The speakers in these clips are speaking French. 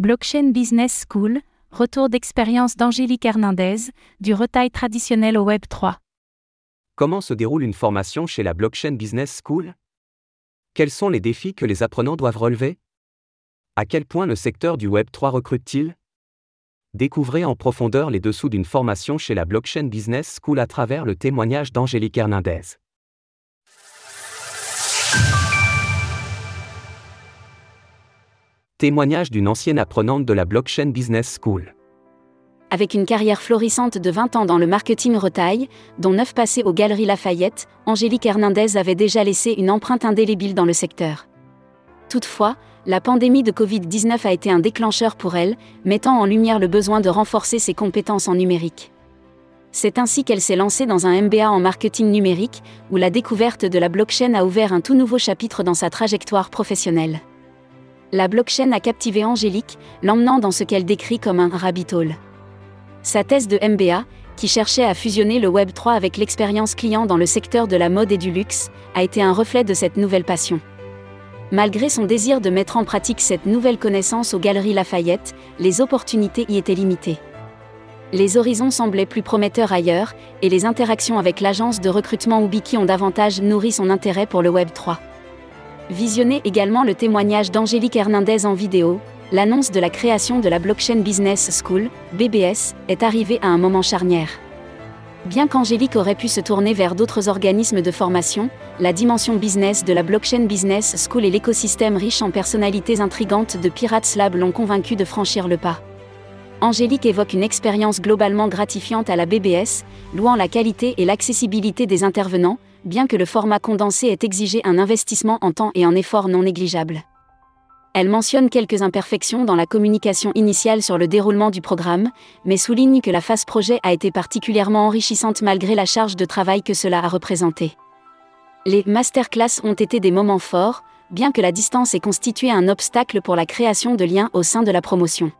Blockchain Business School, retour d'expérience d'Angélique Hernandez, du retail traditionnel au Web 3. Comment se déroule une formation chez la Blockchain Business School? Quels sont les défis que les apprenants doivent relever? À quel point le secteur du Web 3 recrute-t-il? Découvrez en profondeur les dessous d'une formation chez la Blockchain Business School à travers le témoignage d'Angélique Hernandez. Témoignage d'une ancienne apprenante de la Blockchain Business School. Avec une carrière florissante de 20 ans dans le marketing retail, dont 9 passés aux Galeries Lafayette, Angélique Hernandez avait déjà laissé une empreinte indélébile dans le secteur. Toutefois, la pandémie de Covid-19 a été un déclencheur pour elle, mettant en lumière le besoin de renforcer ses compétences en numérique. C'est ainsi qu'elle s'est lancée dans un MBA en marketing numérique, où la découverte de la blockchain a ouvert un tout nouveau chapitre dans sa trajectoire professionnelle la blockchain a captivé Angélique, l'emmenant dans ce qu'elle décrit comme un rabbit hole. Sa thèse de MBA, qui cherchait à fusionner le Web 3 avec l'expérience client dans le secteur de la mode et du luxe, a été un reflet de cette nouvelle passion. Malgré son désir de mettre en pratique cette nouvelle connaissance aux Galeries Lafayette, les opportunités y étaient limitées. Les horizons semblaient plus prometteurs ailleurs, et les interactions avec l'agence de recrutement Ubiki ont davantage nourri son intérêt pour le Web 3. Visionnez également le témoignage d'Angélique Hernandez en vidéo. L'annonce de la création de la Blockchain Business School, BBS, est arrivée à un moment charnière. Bien qu'Angélique aurait pu se tourner vers d'autres organismes de formation, la dimension business de la Blockchain Business School et l'écosystème riche en personnalités intrigantes de Pirates Lab l'ont convaincue de franchir le pas. Angélique évoque une expérience globalement gratifiante à la BBS, louant la qualité et l'accessibilité des intervenants, bien que le format condensé ait exigé un investissement en temps et en effort non négligeable. Elle mentionne quelques imperfections dans la communication initiale sur le déroulement du programme, mais souligne que la phase projet a été particulièrement enrichissante malgré la charge de travail que cela a représenté. Les masterclass ont été des moments forts, bien que la distance ait constitué un obstacle pour la création de liens au sein de la promotion.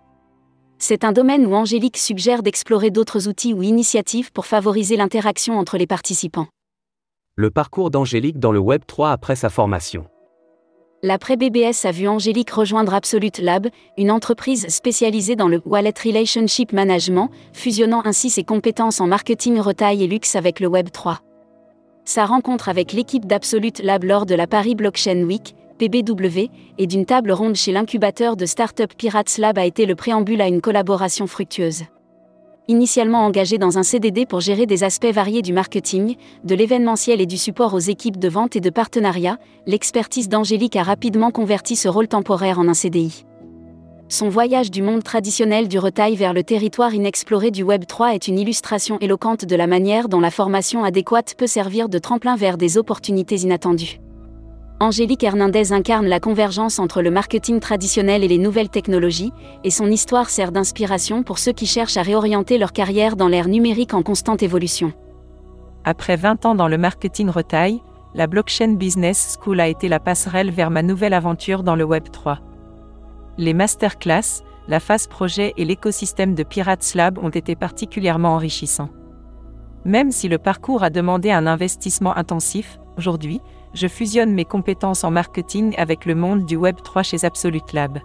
C'est un domaine où Angélique suggère d'explorer d'autres outils ou initiatives pour favoriser l'interaction entre les participants le parcours d'Angélique dans le Web 3 après sa formation. L'après-BBS a vu Angélique rejoindre Absolute Lab, une entreprise spécialisée dans le Wallet Relationship Management, fusionnant ainsi ses compétences en marketing retail et luxe avec le Web 3. Sa rencontre avec l'équipe d'Absolute Lab lors de la Paris Blockchain Week, PBW, et d'une table ronde chez l'incubateur de start-up Pirates Lab a été le préambule à une collaboration fructueuse. Initialement engagé dans un CDD pour gérer des aspects variés du marketing, de l'événementiel et du support aux équipes de vente et de partenariat, l'expertise d'Angélique a rapidement converti ce rôle temporaire en un CDI. Son voyage du monde traditionnel du retail vers le territoire inexploré du Web 3 est une illustration éloquente de la manière dont la formation adéquate peut servir de tremplin vers des opportunités inattendues. Angélique Hernandez incarne la convergence entre le marketing traditionnel et les nouvelles technologies, et son histoire sert d'inspiration pour ceux qui cherchent à réorienter leur carrière dans l'ère numérique en constante évolution. Après 20 ans dans le marketing retail, la Blockchain Business School a été la passerelle vers ma nouvelle aventure dans le Web 3. Les masterclass, la phase projet et l'écosystème de Pirates Lab ont été particulièrement enrichissants. Même si le parcours a demandé un investissement intensif, aujourd'hui, je fusionne mes compétences en marketing avec le monde du Web 3 chez Absolute Lab.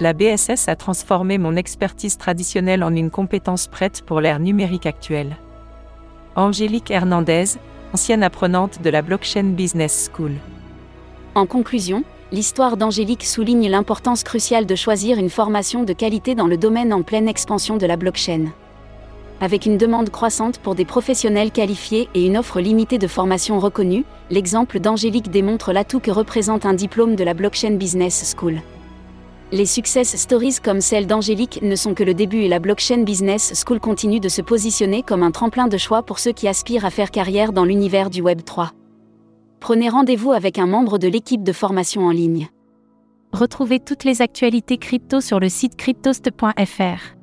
La BSS a transformé mon expertise traditionnelle en une compétence prête pour l'ère numérique actuelle. Angélique Hernandez, ancienne apprenante de la Blockchain Business School. En conclusion, l'histoire d'Angélique souligne l'importance cruciale de choisir une formation de qualité dans le domaine en pleine expansion de la blockchain avec une demande croissante pour des professionnels qualifiés et une offre limitée de formation reconnue, l'exemple d'Angélique démontre l'atout que représente un diplôme de la Blockchain Business School. Les success stories comme celle d'Angélique ne sont que le début et la Blockchain Business School continue de se positionner comme un tremplin de choix pour ceux qui aspirent à faire carrière dans l'univers du Web 3. Prenez rendez-vous avec un membre de l'équipe de formation en ligne. Retrouvez toutes les actualités crypto sur le site cryptost.fr.